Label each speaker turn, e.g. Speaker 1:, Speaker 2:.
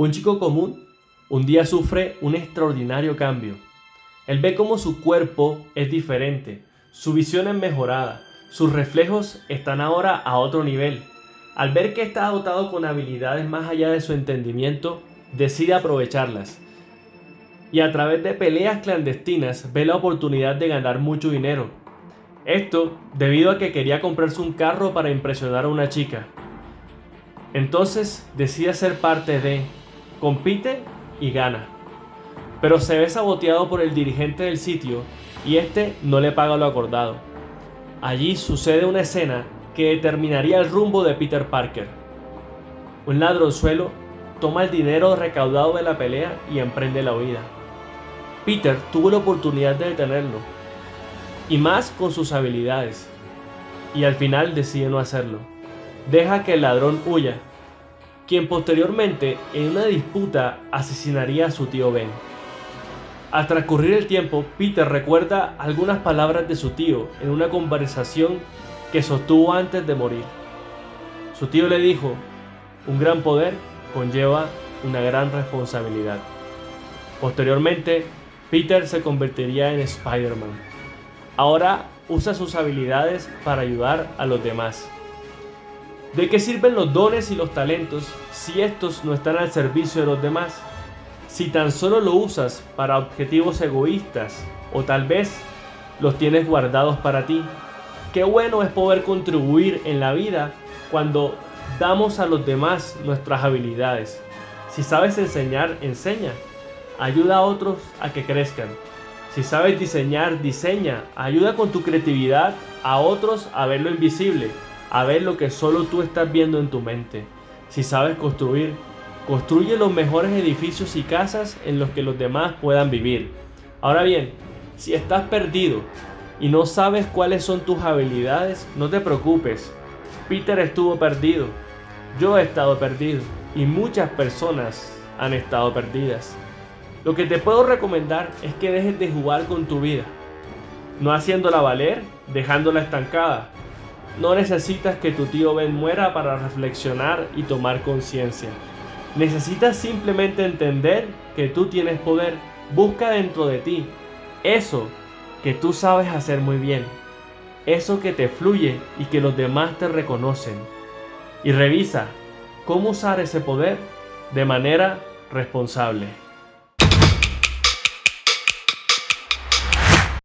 Speaker 1: Un chico común un día sufre un extraordinario cambio. Él ve cómo su cuerpo es diferente, su visión es mejorada, sus reflejos están ahora a otro nivel. Al ver que está dotado con habilidades más allá de su entendimiento, decide aprovecharlas. Y a través de peleas clandestinas ve la oportunidad de ganar mucho dinero. Esto debido a que quería comprarse un carro para impresionar a una chica. Entonces decide ser parte de, compite y gana. Pero se ve saboteado por el dirigente del sitio y este no le paga lo acordado. Allí sucede una escena que determinaría el rumbo de Peter Parker. Un ladronzuelo toma el dinero recaudado de la pelea y emprende la huida. Peter tuvo la oportunidad de detenerlo, y más con sus habilidades, y al final decide no hacerlo. Deja que el ladrón huya, quien posteriormente en una disputa asesinaría a su tío Ben. Al transcurrir el tiempo, Peter recuerda algunas palabras de su tío en una conversación que sostuvo antes de morir. Su tío le dijo, un gran poder conlleva una gran responsabilidad. Posteriormente, Peter se convertiría en Spider-Man. Ahora usa sus habilidades para ayudar a los demás. ¿De qué sirven los dones y los talentos si estos no están al servicio de los demás? Si tan solo lo usas para objetivos egoístas o tal vez los tienes guardados para ti. Qué bueno es poder contribuir en la vida cuando damos a los demás nuestras habilidades. Si sabes enseñar, enseña. Ayuda a otros a que crezcan. Si sabes diseñar, diseña. Ayuda con tu creatividad a otros a ver lo invisible, a ver lo que solo tú estás viendo en tu mente. Si sabes construir, construye los mejores edificios y casas en los que los demás puedan vivir. Ahora bien, si estás perdido y no sabes cuáles son tus habilidades, no te preocupes. Peter estuvo perdido, yo he estado perdido y muchas personas han estado perdidas. Lo que te puedo recomendar es que dejes de jugar con tu vida, no haciéndola valer, dejándola estancada. No necesitas que tu tío Ben muera para reflexionar y tomar conciencia. Necesitas simplemente entender que tú tienes poder. Busca dentro de ti eso que tú sabes hacer muy bien. Eso que te fluye y que los demás te reconocen. Y revisa cómo usar ese poder de manera responsable.